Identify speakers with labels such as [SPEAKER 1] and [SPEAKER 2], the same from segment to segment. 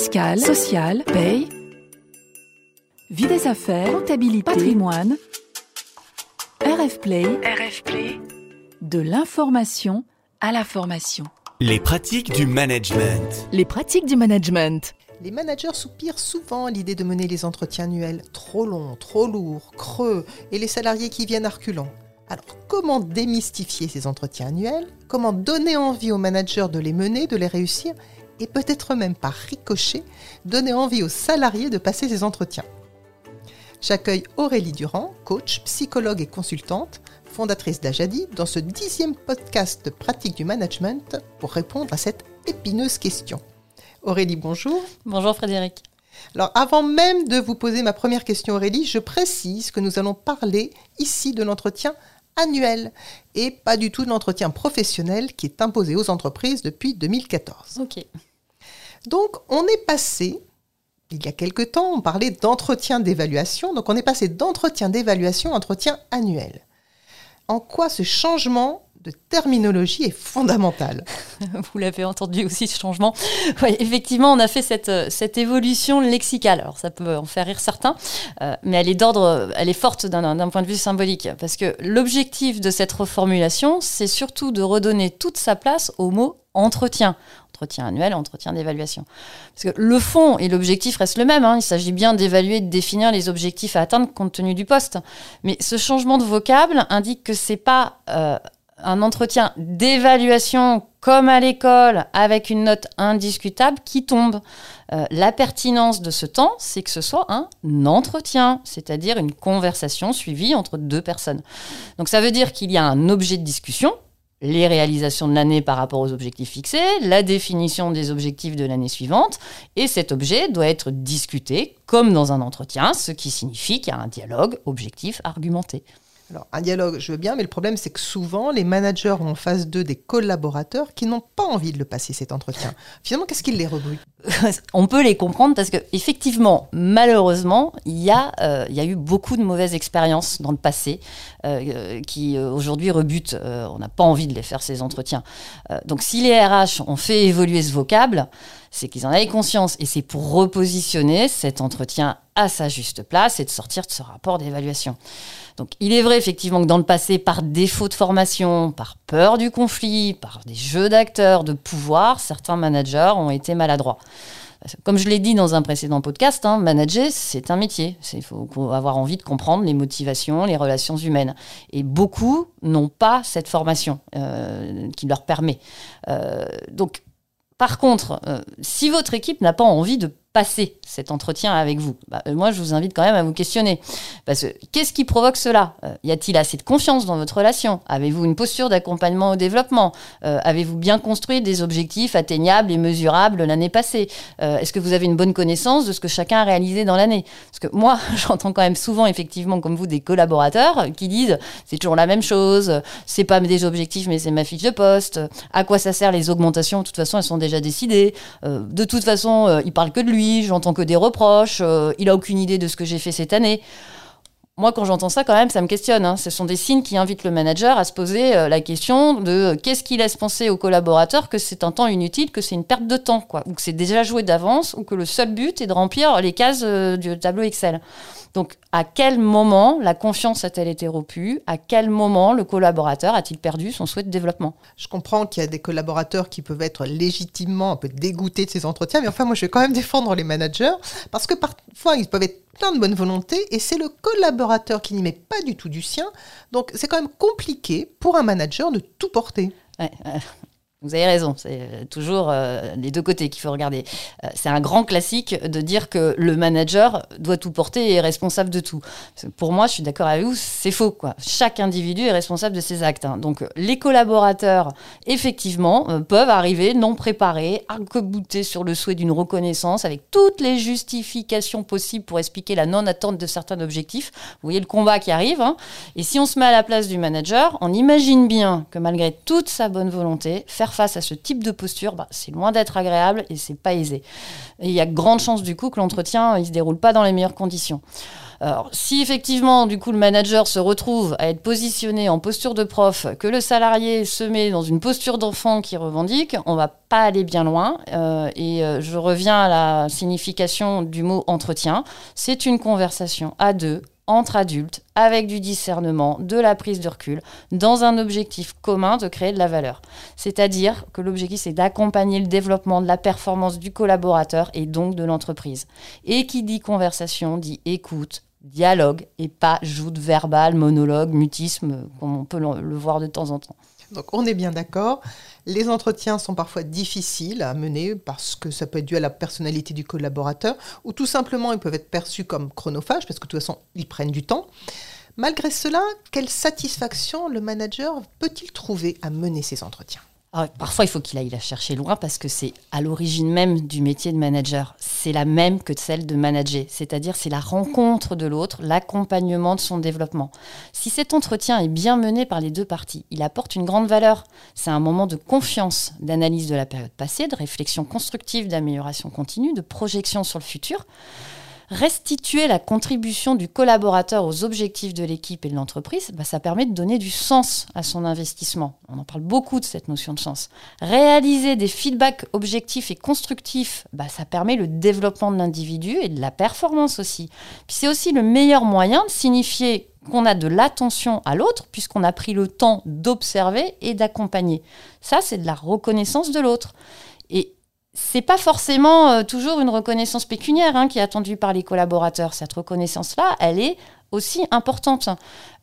[SPEAKER 1] fiscale, sociale, paye, vie des affaires, comptabilité, patrimoine, RF Play, RF Play, de l'information à la formation.
[SPEAKER 2] Les pratiques du management.
[SPEAKER 1] Les pratiques du management.
[SPEAKER 3] Les managers soupirent souvent à l'idée de mener les entretiens annuels trop longs, trop lourds, creux, et les salariés qui viennent à reculons. Alors, comment démystifier ces entretiens annuels? Comment donner envie aux managers de les mener, de les réussir? Et peut-être même par ricochet, donner envie aux salariés de passer ces entretiens J'accueille Aurélie Durand, coach, psychologue et consultante, fondatrice d'Ajadi, dans ce dixième podcast de pratique du management pour répondre à cette épineuse question. Aurélie, bonjour.
[SPEAKER 4] Bonjour Frédéric.
[SPEAKER 3] Alors avant même de vous poser ma première question Aurélie, je précise que nous allons parler ici de l'entretien annuel et pas du tout de l'entretien professionnel qui est imposé aux entreprises depuis 2014.
[SPEAKER 4] Ok.
[SPEAKER 3] Donc on est passé, il y a quelque temps, on parlait d'entretien d'évaluation, donc on est passé d'entretien d'évaluation à entretien annuel. En quoi ce changement de terminologie est fondamentale.
[SPEAKER 4] Vous l'avez entendu aussi, ce changement. Effectivement, on a fait cette, euh, cette évolution lexicale. Alors, ça peut en faire rire certains, euh, mais elle est d'ordre, elle est forte d'un point de vue symbolique. Parce que l'objectif de cette reformulation, c'est surtout de redonner toute sa place au mot entretien entretien annuel, entretien d'évaluation. Parce que le fond et l'objectif restent le même. Hein. Il s'agit bien d'évaluer, de définir les objectifs à atteindre compte tenu du poste. Mais ce changement de vocable indique que c'est pas euh, un entretien d'évaluation comme à l'école avec une note indiscutable qui tombe. Euh, la pertinence de ce temps, c'est que ce soit un entretien, c'est-à-dire une conversation suivie entre deux personnes. Donc ça veut dire qu'il y a un objet de discussion, les réalisations de l'année par rapport aux objectifs fixés, la définition des objectifs de l'année suivante, et cet objet doit être discuté comme dans un entretien, ce qui signifie qu'il y a un dialogue objectif argumenté.
[SPEAKER 3] Alors, un dialogue, je veux bien, mais le problème, c'est que souvent, les managers ont en face d'eux des collaborateurs qui n'ont pas envie de le passer, cet entretien. Finalement, qu'est-ce qui les rebute
[SPEAKER 4] On peut les comprendre parce que, effectivement, malheureusement, il y, a, euh, y a eu beaucoup de mauvaises expériences dans le passé euh, qui, euh, aujourd'hui, rebutent. on n'a pas envie de les faire, ces entretiens. donc, si les RH ont fait évoluer ce vocable, c'est qu'ils en avaient conscience. Et c'est pour repositionner cet entretien à sa juste place et de sortir de ce rapport d'évaluation. Donc il est vrai effectivement que dans le passé, par défaut de formation, par peur du conflit, par des jeux d'acteurs, de pouvoir, certains managers ont été maladroits. Comme je l'ai dit dans un précédent podcast, hein, manager, c'est un métier. Il faut, avoir envie de comprendre les motivations, les relations humaines. Et beaucoup n'ont pas cette formation euh, qui leur permet. Euh, donc, par contre, euh, si votre équipe n'a pas envie de passer cet entretien avec vous. Bah, euh, Moi, je vous invite quand même à vous questionner. Parce que qu'est-ce qui provoque cela? Euh, Y a-t-il assez de confiance dans votre relation? Avez-vous une posture d'accompagnement au développement? Euh, Avez-vous bien construit des objectifs atteignables et mesurables l'année passée? Est-ce que vous avez une bonne connaissance de ce que chacun a réalisé dans l'année? Parce que moi, j'entends quand même souvent, effectivement, comme vous, des collaborateurs qui disent c'est toujours la même chose, c'est pas des objectifs, mais c'est ma fiche de poste. À quoi ça sert les augmentations? De toute façon, elles sont déjà décidées. de toute façon, ils parlent que de lui j'entends que des reproches, euh, il a aucune idée de ce que j'ai fait cette année. Moi, quand j'entends ça, quand même, ça me questionne. Hein. Ce sont des signes qui invitent le manager à se poser euh, la question de euh, qu'est-ce qui laisse penser aux collaborateurs que c'est un temps inutile, que c'est une perte de temps, ou que c'est déjà joué d'avance, ou que le seul but est de remplir les cases du tableau Excel. Donc, à quel moment la confiance a-t-elle été rompue? À quel moment le collaborateur a-t-il perdu son souhait de développement?
[SPEAKER 3] Je comprends qu'il y a des collaborateurs qui peuvent être légitimement un peu dégoûtés de ces entretiens, mais enfin, moi, je vais quand même défendre les managers parce que parfois, ils peuvent être de bonne volonté et c'est le collaborateur qui n'y met pas du tout du sien. Donc, c'est quand même compliqué pour un manager de tout porter.
[SPEAKER 4] Vous avez raison, c'est euh, toujours euh, les deux côtés qu'il faut regarder. Euh, c'est un grand classique de dire que le manager doit tout porter et est responsable de tout. Pour moi, je suis d'accord avec vous, c'est faux. Chaque individu est responsable de ses actes. Hein. Donc les collaborateurs, effectivement, peuvent arriver non préparés, arc-boutés sur le souhait d'une reconnaissance, avec toutes les justifications possibles pour expliquer la non-attente de certains objectifs. Vous voyez le combat qui arrive. Hein. Et si on se met à la place du manager, on imagine bien que malgré toute sa bonne volonté, faire face à ce type de posture, bah, c'est loin d'être agréable et c'est pas aisé. Il y a grande chance du coup que l'entretien il se déroule pas dans les meilleures conditions. Alors, si effectivement, du coup, le manager se retrouve à être positionné en posture de prof, que le salarié se met dans une posture d'enfant qui revendique, on va pas aller bien loin. Euh, et euh, je reviens à la signification du mot entretien. C'est une conversation à deux, entre adultes, avec du discernement, de la prise de recul, dans un objectif commun de créer de la valeur. C'est-à-dire que l'objectif, c'est d'accompagner le développement de la performance du collaborateur et donc de l'entreprise. Et qui dit conversation dit écoute, dialogue et pas joute verbale, monologue, mutisme, comme on peut le voir de temps en temps.
[SPEAKER 3] Donc on est bien d'accord. Les entretiens sont parfois difficiles à mener parce que ça peut être dû à la personnalité du collaborateur ou tout simplement ils peuvent être perçus comme chronophages parce que de toute façon ils prennent du temps. Malgré cela, quelle satisfaction le manager peut-il trouver à mener ces entretiens?
[SPEAKER 4] Ah parfois, il faut qu'il aille la chercher loin parce que c'est à l'origine même du métier de manager. C'est la même que celle de manager, c'est-à-dire c'est la rencontre de l'autre, l'accompagnement de son développement. Si cet entretien est bien mené par les deux parties, il apporte une grande valeur. C'est un moment de confiance, d'analyse de la période passée, de réflexion constructive, d'amélioration continue, de projection sur le futur. Restituer la contribution du collaborateur aux objectifs de l'équipe et de l'entreprise, bah, ça permet de donner du sens à son investissement. On en parle beaucoup de cette notion de sens. Réaliser des feedbacks objectifs et constructifs, bah, ça permet le développement de l'individu et de la performance aussi. C'est aussi le meilleur moyen de signifier qu'on a de l'attention à l'autre puisqu'on a pris le temps d'observer et d'accompagner. Ça, c'est de la reconnaissance de l'autre. Et c'est pas forcément euh, toujours une reconnaissance pécuniaire hein, qui est attendue par les collaborateurs. Cette reconnaissance-là, elle est aussi importante.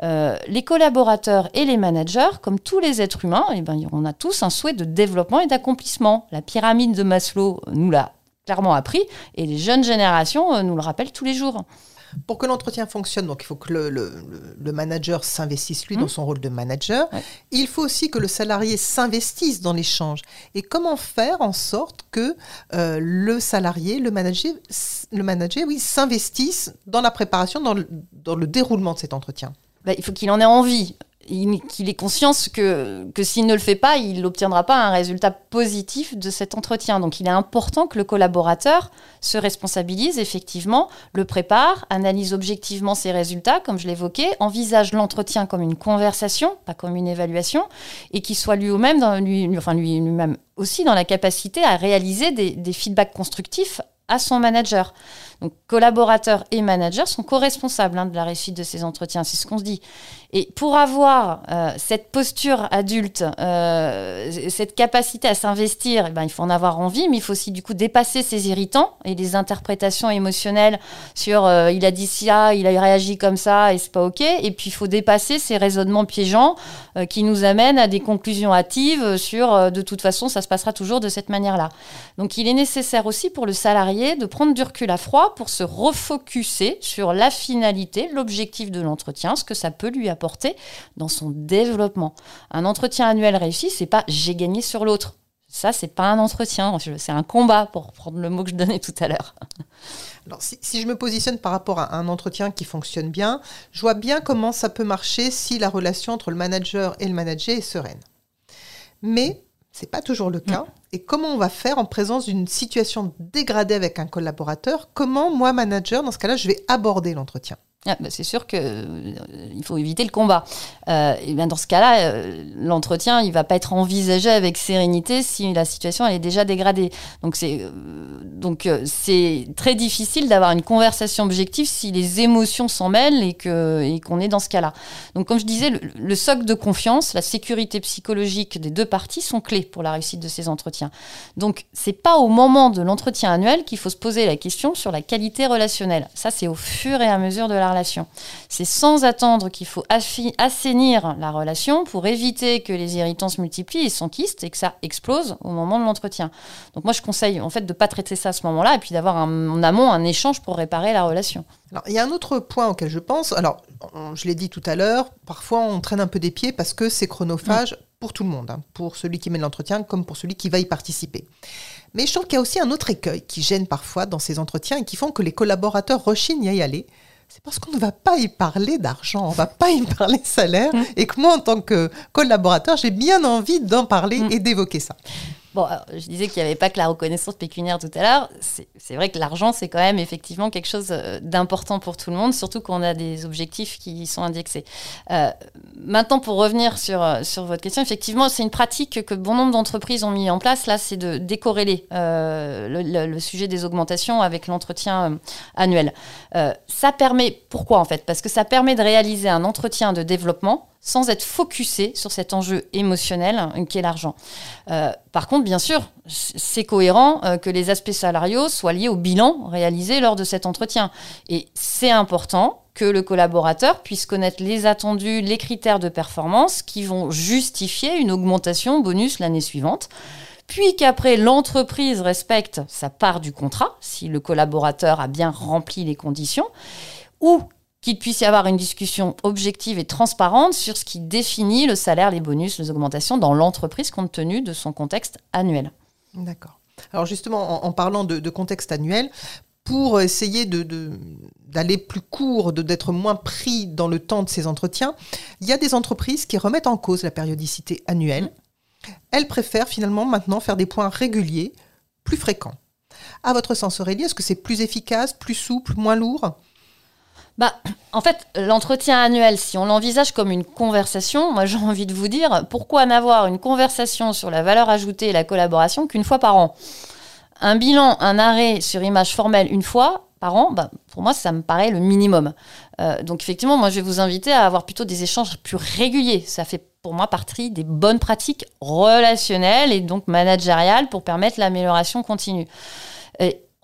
[SPEAKER 4] Euh, les collaborateurs et les managers, comme tous les êtres humains, eh ben, on a tous un souhait de développement et d'accomplissement. La pyramide de Maslow nous l'a clairement appris et les jeunes générations euh, nous le rappellent tous les jours.
[SPEAKER 3] Pour que l'entretien fonctionne, donc il faut que le, manager s'investisse lui dans mmh. son rôle de manager. Il faut aussi que le salarié s'investisse dans l'échange. Et comment faire en sorte que euh, le salarié, le manager, le manager, oui, s'investisse dans la préparation, dans le, dans le déroulement de cet entretien?
[SPEAKER 4] Bah, il faut qu'il en ait envie qu'il ait conscience que, que s'il ne le fait pas, il n'obtiendra pas un résultat positif de cet entretien. Donc il est important que le collaborateur se responsabilise effectivement, le prépare, analyse objectivement ses résultats, comme je l'évoquais, envisage l'entretien comme une conversation, pas comme une évaluation, et qu'il soit lui-même, lui, enfin lui-même aussi dans la capacité à réaliser des, des feedbacks constructifs à son manager. Donc collaborateurs et managers sont co-responsables hein, de la réussite de ces entretiens, c'est ce qu'on se dit. Et pour avoir euh, cette posture adulte, euh, cette capacité à s'investir, eh ben, il faut en avoir envie, mais il faut aussi du coup dépasser ces irritants et les interprétations émotionnelles sur euh, il a dit ça, il a réagi comme ça et c'est pas ok. Et puis il faut dépasser ces raisonnements piégeants qui nous amènent à des conclusions hâtives sur de toute façon ça se passera toujours de cette manière-là. Donc il est nécessaire aussi pour le salarié de prendre du recul à froid pour se refocuser sur la finalité, l'objectif de l'entretien, ce que ça peut lui apporter dans son développement. Un entretien annuel réussi, c'est pas j'ai gagné sur l'autre. Ça, c'est pas un entretien, c'est un combat, pour prendre le mot que je donnais tout à l'heure.
[SPEAKER 3] Alors, si, si, je me positionne par rapport à un entretien qui fonctionne bien, je vois bien comment ça peut marcher si la relation entre le manager et le manager est sereine. Mais c'est pas toujours le cas. Mm. Comment on va faire en présence d'une situation dégradée avec un collaborateur Comment moi, manager, dans ce cas-là, je vais aborder l'entretien
[SPEAKER 4] ah, bah, c'est sûr qu'il euh, faut éviter le combat. Euh, et bien dans ce cas-là, euh, l'entretien, il va pas être envisagé avec sérénité si la situation est déjà dégradée. Donc c'est donc c'est très difficile d'avoir une conversation objective si les émotions s'en mêlent et que et qu'on est dans ce cas-là. Donc comme je disais, le, socle de confiance, la sécurité psychologique des deux parties sont clés pour la réussite de ces entretiens. Donc c'est pas au moment de l'entretien annuel qu'il faut se poser la question sur la qualité relationnelle. Ça c'est au fur et à mesure de la relation. C'est sans attendre qu'il faut assainir la relation pour éviter que les irritants se multiplient et s'enquistent et que ça explose au moment de l'entretien. Donc moi, je conseille en fait de pas traiter ça à ce moment-là et puis d'avoir en amont un échange pour réparer la relation.
[SPEAKER 3] Alors, il y a un autre point auquel je pense. Alors, je l'ai dit tout à l'heure, parfois on traîne un peu des pieds parce que c'est chronophage. Pour tout le monde, hein, pour celui qui met l'entretien comme pour celui qui va y participer. Mais je trouve qu'il y a aussi un autre écueil qui gêne parfois dans ces entretiens et qui font que les collaborateurs rechignent à y aller c'est parce qu'on ne va pas y parler d'argent, on ne va pas y parler salaire, mm. et que moi, en tant que collaborateur, j'ai bien envie d'en parler mm. et d'évoquer ça.
[SPEAKER 4] Bon, je disais qu'il n'y avait pas que la reconnaissance pécuniaire tout à l'heure. C'est vrai que l'argent, c'est quand même effectivement quelque chose euh, d'important pour tout le monde, surtout quand on a des objectifs qui sont indexés. Euh, maintenant, pour revenir sur, euh, sur votre question, effectivement, c'est une pratique que bon nombre d'entreprises ont mis en place. Là, c'est de décorréler le, sujet des augmentations avec l'entretien annuel. ça permet, pourquoi en fait? Parce que ça permet de réaliser un entretien de développement sans être focusé sur cet enjeu émotionnel hein, qu'est l'argent. Euh, par contre, bien sûr, c'est cohérent euh, que les aspects salariaux soient liés au bilan réalisé lors de cet entretien. Et c'est important que le collaborateur puisse connaître les attendus, les critères de performance qui vont justifier une augmentation bonus l'année suivante puis qu'après l'entreprise respecte sa part du contrat, si le collaborateur a bien rempli les conditions, ou qu'il puisse y avoir une discussion objective et transparente sur ce qui définit le salaire, les bonus, les augmentations dans l'entreprise compte tenu de son contexte annuel.
[SPEAKER 3] D'accord. Alors justement, en, parlant de, contexte annuel, pour essayer d'aller plus court, d'être moins pris dans le temps de ces entretiens, il y a des entreprises qui remettent en cause la périodicité annuelle. Elles préfèrent finalement maintenant faire des points réguliers, plus fréquents. À votre sens, Aurélie, est-ce que c'est plus efficace, plus souple, moins lourd?
[SPEAKER 4] Bah, en fait, l'entretien annuel, si on l'envisage comme une conversation, moi j'ai envie de vous dire, pourquoi n'avoir une conversation sur la valeur ajoutée et la collaboration qu'une fois par an? Un bilan, un arrêt sur image formelle une fois par an, bah, pour moi, ça me paraît le minimum. Euh, donc effectivement, moi je vais vous inviter à avoir plutôt des échanges plus réguliers. Ça fait pour moi partie des bonnes pratiques relationnelles et donc managériales pour permettre l'amélioration continue.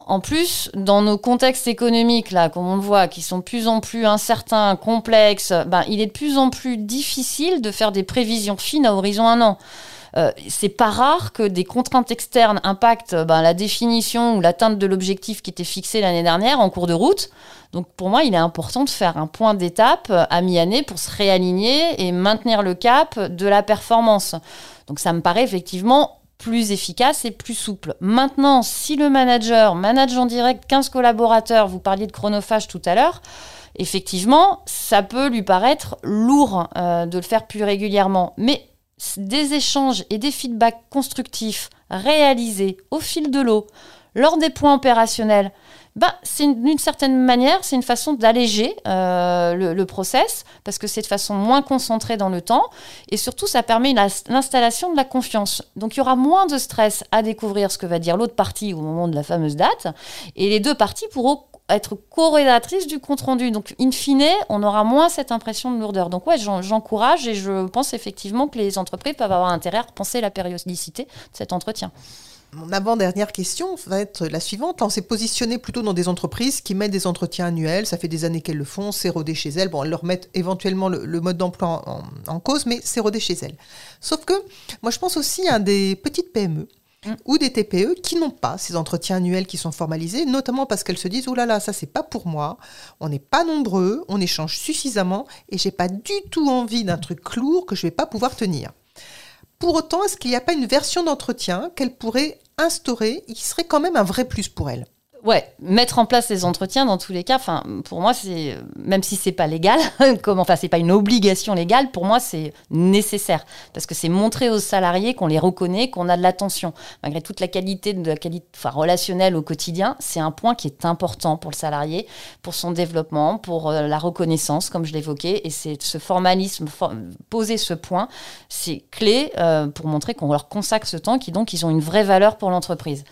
[SPEAKER 4] En plus, dans nos contextes économiques, là, comme on le voit, qui sont de plus en plus incertains, complexes, ben, il est de plus en plus difficile de faire des prévisions fines à horizon un an. Euh, c'est pas rare que des contraintes externes impactent ben, la définition ou l'atteinte de l'objectif qui était fixé l'année dernière en cours de route. Donc pour moi, il est important de faire un point d'étape à mi-année pour se réaligner et maintenir le cap de la performance. Donc ça me paraît effectivement plus efficace et plus souple. Maintenant, si le manager manage en direct 15 collaborateurs, vous parliez de chronophage tout à l'heure, effectivement, ça peut lui paraître lourd euh, de le faire plus régulièrement. Mais des échanges et des feedbacks constructifs réalisés au fil de l'eau, lors des points opérationnels, bah, c'est d'une certaine manière, c'est une façon d'alléger euh, le, process, parce que c'est de façon moins concentrée dans le temps, et surtout, ça permet l'installation de la confiance. Donc, il y aura moins de stress à découvrir ce que va dire l'autre partie au moment de la fameuse date, et les deux parties pourront être corrélatrices du compte-rendu. Donc, in fine, on aura moins cette impression de lourdeur. Donc, ouais, j'encourage et je pense effectivement que les entreprises peuvent avoir intérêt à repenser la périodicité de cet entretien.
[SPEAKER 3] Mon avant-dernière question va être la suivante. On s'est positionné plutôt dans des entreprises qui mettent des entretiens annuels. Ça fait des années qu'elles le font, c'est rodé chez elles. Bon, elles leur mettent éventuellement le, mode d'emploi en, cause, mais c'est rodé chez elles. Sauf que moi, je pense aussi à des petites PME mm. ou des TPE qui n'ont pas ces entretiens annuels qui sont formalisés, notamment parce qu'elles se disent oh là là, ça c'est pas pour moi, on n'est pas nombreux, on échange suffisamment et j'ai pas du tout envie d'un truc lourd que je vais pas pouvoir tenir. Pour autant, est-ce qu'il n'y a pas une version d'entretien qu'elle pourrait instaurer qui serait quand même un vrai plus pour elle
[SPEAKER 4] ouais, mettre en place les entretiens dans tous les cas, enfin, pour moi, c'est même si c'est pas légal, comme enfin c'est pas une obligation légale, pour moi c'est nécessaire. Parce que c'est montrer aux salariés qu'on les reconnaît, qu'on a de l'attention, malgré toute la qualité de la qualité, enfin, relationnelle au quotidien, c'est un point qui est important pour le salarié, pour son développement, pour euh, la reconnaissance, comme je l'évoquais, et c'est ce formalisme, poser ce point, c'est clé euh, pour montrer qu'on leur consacre ce temps, qui donc ils ont une vraie valeur pour l'entreprise.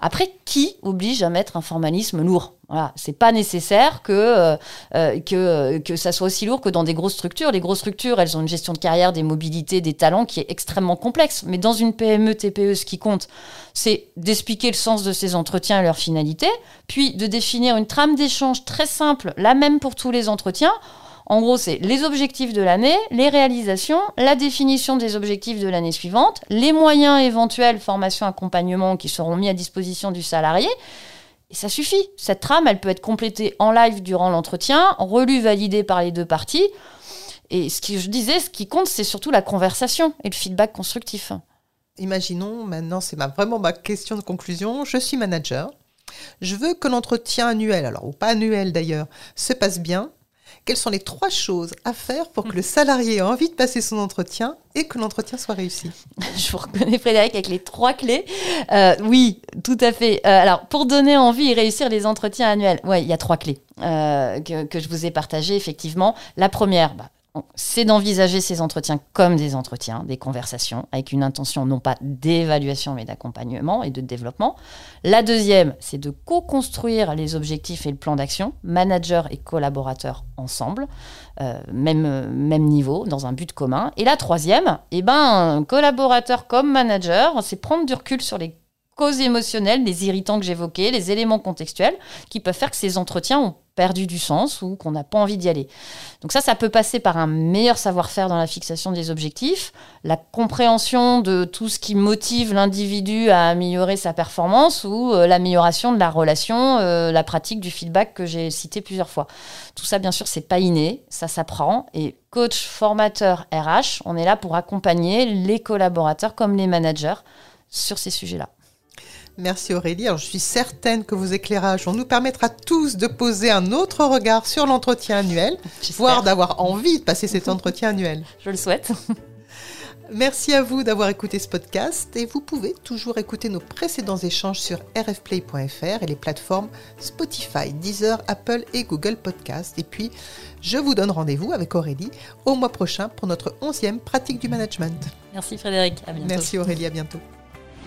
[SPEAKER 4] Après, qui oblige à mettre un formalisme lourd? Voilà, c'est pas nécessaire que, euh, euh, que, que ça soit aussi lourd que dans des grosses structures. Les grosses structures, elles ont une gestion de carrière, des mobilités, des talents qui est extrêmement complexe. Mais dans une PME, TPE, ce qui compte, c'est d'expliquer le sens de ces entretiens et leur finalité, puis de définir une trame d'échange très simple, la même pour tous les entretiens, en gros, c'est les objectifs de l'année, les réalisations, la définition des objectifs de l'année suivante, les moyens éventuels, formation, accompagnement qui seront mis à disposition du salarié. Et ça suffit. Cette trame, elle peut être complétée en live durant l'entretien, relue, validée par les deux parties. Et ce que je disais, ce qui compte, c'est surtout la conversation et le feedback constructif.
[SPEAKER 3] Imaginons, maintenant, c'est vraiment ma question de conclusion. Je suis manager. Je veux que l'entretien annuel, alors ou pas annuel d'ailleurs, se passe bien Quelles sont les trois choses à faire pour que le salarié ait envie de passer son entretien et que l'entretien soit réussi?
[SPEAKER 4] Je vous reconnais Frédéric avec les trois clés. Euh, oui, tout à fait. Euh, alors, pour donner envie et réussir les entretiens annuels, ouais, il y a trois clés euh, que, que, je vous ai partagées effectivement. La première, bah, c'est d'envisager ces entretiens comme des entretiens, des conversations, avec une intention non pas d'évaluation, mais d'accompagnement et de développement. La deuxième, c'est de co-construire les objectifs et le plan d'action, manager et collaborateurs ensemble, euh, même, même niveau, dans un but commun. Et la troisième, eh ben, collaborateur comme manager, c'est prendre du recul sur les causes émotionnelles, les irritants que j'évoquais, les éléments contextuels qui peuvent faire que ces entretiens ont perdu du sens ou qu'on n'a pas envie d'y aller. Donc ça, ça peut passer par un meilleur savoir-faire dans la fixation des objectifs, la compréhension de tout ce qui motive l'individu à améliorer sa performance ou euh, l'amélioration de la relation, euh, la pratique du feedback que j'ai cité plusieurs fois. Tout ça, bien sûr, c'est pas inné, ça s'apprend. Et coach, formateur, RH, on est là pour accompagner les collaborateurs comme les managers sur ces sujets-là.
[SPEAKER 3] Merci Aurélie. Alors, je suis certaine que vos éclairages vont nous permettre à tous de poser un autre regard sur l'entretien annuel, voire d'avoir envie de passer cet entretien annuel.
[SPEAKER 4] Je le souhaite.
[SPEAKER 3] Merci à vous d'avoir écouté ce podcast et vous pouvez toujours écouter nos précédents échanges sur rfplay.fr et les plateformes Spotify, Deezer, Apple et Google Podcast. Et puis, je vous donne rendez-vous avec Aurélie au mois prochain pour notre 11e pratique du management.
[SPEAKER 4] Merci Frédéric, à bientôt.
[SPEAKER 3] Merci Aurélie, à bientôt.